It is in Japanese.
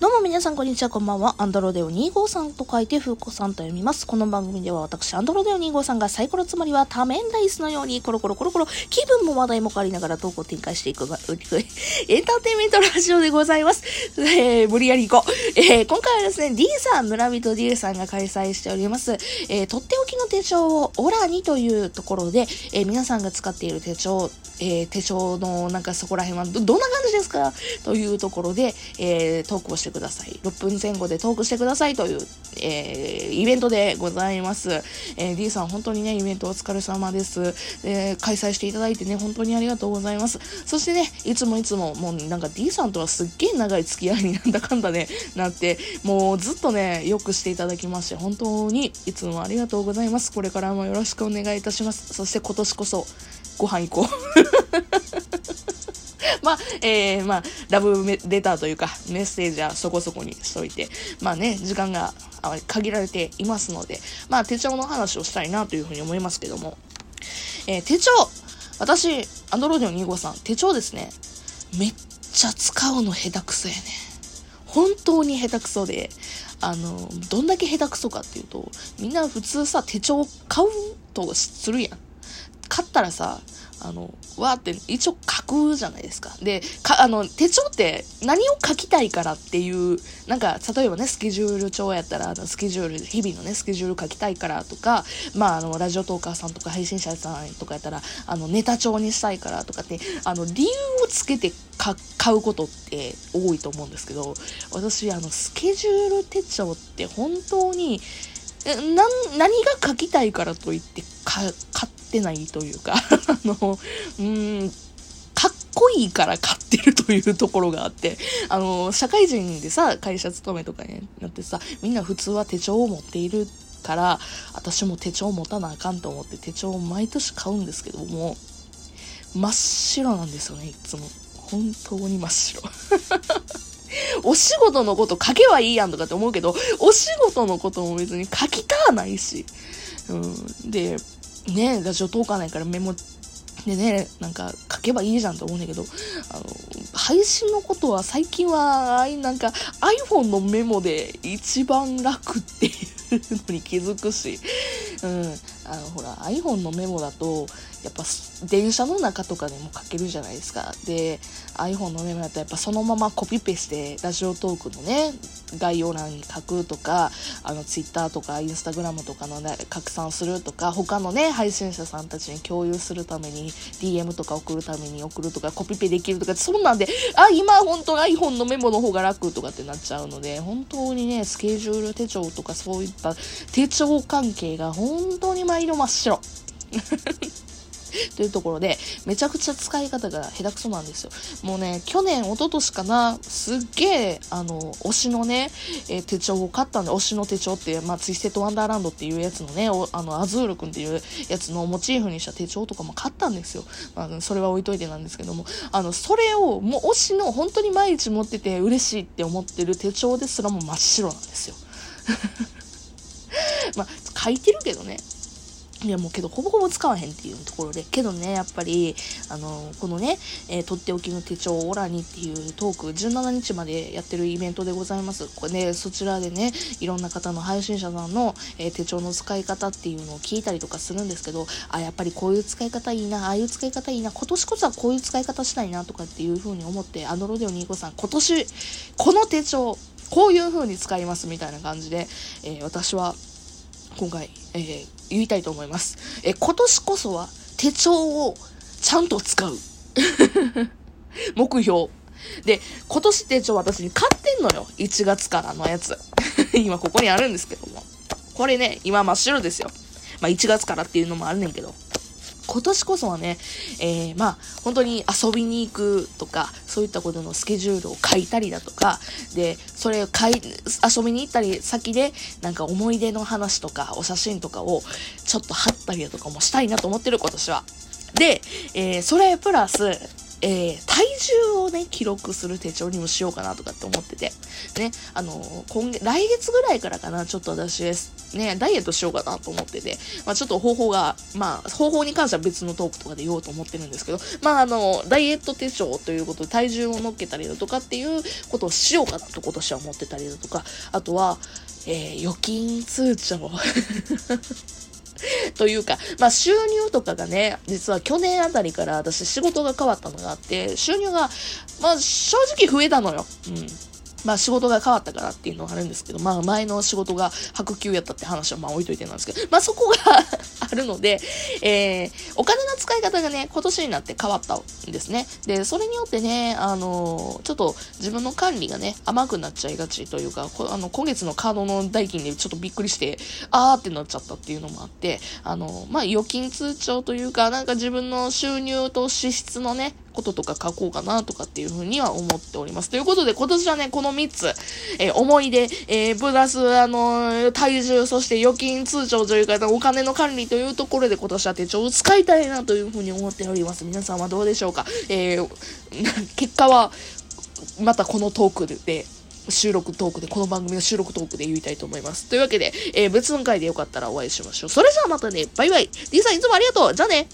どうも皆さんこんにちは、こんばんは。アンドロデオ253と書いて、フーコさんと読みます。この番組では私、アンドロデオ253がサイコロつまりは多面ダイスのようにコロコロコロコロ気分も話題も変わりながら投稿を展開していく、エンターテインメントラジオでございます。えー、無理やり行こう。えー、今回はですね、D さん、村人 D さんが開催しております、えー、とっておきの手帳をオラにというところで、えー、皆さんが使っている手帳、えー、手帳のなんかそこら辺はど、どんな感じですか？というところで、えー、トークをしてください。6分前後でトークしてくださいという、えー、イベントでございます。えー、D さん本当にね、イベントお疲れ様です。え、開催していただいてね、本当にありがとうございます。そしてね、いつもいつも、もうなんか D さんとはすっげえ長い付き合いになんだかんだね、なって、もうずっとね、よくしていただきまして、本当にいつもありがとうございます。これからもよろしくお願いいたします。そして今年こそ、ご飯行こう。まあ、えー、まあ、ラブレターというか、メッセージはそこそこにしといて、まあね、時間が限られていますので、まあ、手帳の話をしたいなというふうに思いますけども、えー、手帳私、アンドロイド2号さん、手帳ですね、めっちゃ使うの下手くそやね。本当に下手くそで、あの、どんだけ下手くそかっていうと、みんな普通さ、手帳買うとするやん。買ったらさ、あの、わーって一応書くじゃないですか。で、か、あの、手帳って何を書きたいからっていう、なんか、例えばね、スケジュール帳やったら、あの、スケジュール、日々のね、スケジュール書きたいからとか、まあ、あの、ラジオトーカーさんとか配信者さんとかやったら、あの、ネタ帳にしたいからとかって、あの、理由をつけて買うことって多いと思うんですけど、私、あの、スケジュール手帳って本当に、な何が書きたいからといって買ってないというか あの、うん、かっこいいから買ってるというところがあって、あの、社会人でさ、会社勤めとかになってさ、みんな普通は手帳を持っているから、私も手帳持たなあかんと思って手帳を毎年買うんですけども、真っ白なんですよね、いつも。本当に真っ白。お仕事のこと書けばいいやんとかって思うけど、お仕事のことも別に書きたないし。うん。で、ね、ラジオ通かないからメモでね、なんか書けばいいじゃんと思うんだけど、あの、配信のことは最近は、なんか iPhone のメモで一番楽っていうのに気づくし、うん、あの、ほら、iPhone のメモだと、やっぱ電車の中とかでも書けるじゃないですか。で、iPhone のメモだとやっぱそのままコピペしてラジオトークのね、概要欄に書くとか、あの Twitter とか Instagram とかのね、拡散するとか、他のね、配信者さんたちに共有するために DM とか送るために送るとか、コピペできるとか、そんなんで、あ、今本当 iPhone のメモの方が楽とかってなっちゃうので、本当にね、スケジュール手帳とかそういった手帳関係が本当に毎度真っ白。というところで、めちゃくちゃ使い方が下手くそなんですよ。もうね、去年、一昨年かな、すっげえ、あの、推しのね、えー、手帳を買ったんで、推しの手帳って、まあ、ツイステッドワンダーランドっていうやつのね、あの、アズールくんっていうやつのモチーフにした手帳とかも買ったんですよ。まあ、それは置いといてなんですけども、あの、それを、もう推しの、本当に毎日持ってて嬉しいって思ってる手帳ですらも真っ白なんですよ。まあ、書いてるけどね。いやもうけどほぼほぼ使わへんっていうところで、けどね、やっぱり、あの、このね、えー、とっておきの手帳オラにっていうトーク、17日までやってるイベントでございます。これね、そちらでね、いろんな方の配信者さんの、えー、手帳の使い方っていうのを聞いたりとかするんですけど、あ、やっぱりこういう使い方いいな、ああいう使い方いいな、今年こそはこういう使い方したいなとかっていう風に思って、アノロデオ25さん、今年、この手帳、こういう風に使いますみたいな感じで、えー、私は今回、えー、言いたいと思います。え、今年こそは手帳をちゃんと使う。目標。で、今年手帳私に買ってんのよ。1月からのやつ。今ここにあるんですけども。これね、今真っ白ですよ。まあ1月からっていうのもあるねんけど。今年こそはね、えー、まあ、本当に遊びに行くとか、そういったことのスケジュールを書いたりだとか、で、それを書い、遊びに行ったり先で、なんか思い出の話とか、お写真とかをちょっと貼ったりだとかもしたいなと思ってる、今年は。で、えー、それプラス、えー、体重をね、記録する手帳にもしようかなとかって思ってて。ね、あの今月、来月ぐらいからかな、ちょっと私です、ね、ダイエットしようかなと思ってて、まあちょっと方法が、まあ方法に関しては別のトークとかで言おうと思ってるんですけど、まああの、ダイエット手帳ということで体重を乗っけたりだとかっていうことをしようかなと今年は思ってたりだとか、あとは、えー、預金通帳。というか、まあ収入とかがね、実は去年あたりから私仕事が変わったのがあって、収入が、まあ正直増えたのよ。うん。まあ仕事が変わったからっていうのはあるんですけど、まあ前の仕事が白球やったって話はまあ置いといてなんですけど、まあそこが あるので、えー、お金の使い方がね、今年になって変わったんですね。で、それによってね、あのー、ちょっと自分の管理がね、甘くなっちゃいがちというか、あの、今月のカードの代金でちょっとびっくりして、あーってなっちゃったっていうのもあって、あのー、まあ預金通帳というか、なんか自分の収入と支出のね、こととか書こうかなとかっていうふうには思っております。ということで、今年はね、この3つ、えー、思い出、えー、プラス、あの体重、そして預金通帳というか、お金の管理というところで今年は手帳を使いたいなというふうに思っております。皆さんはどうでしょうか？えー、結果は、またこのトークで、収録トークで、この番組の収録トークで言いたいと思います。というわけで、えー、別の回でよかったらお会いしましょう。それじゃあまたね、バイバイ。D さんいつもありがとう。じゃあね。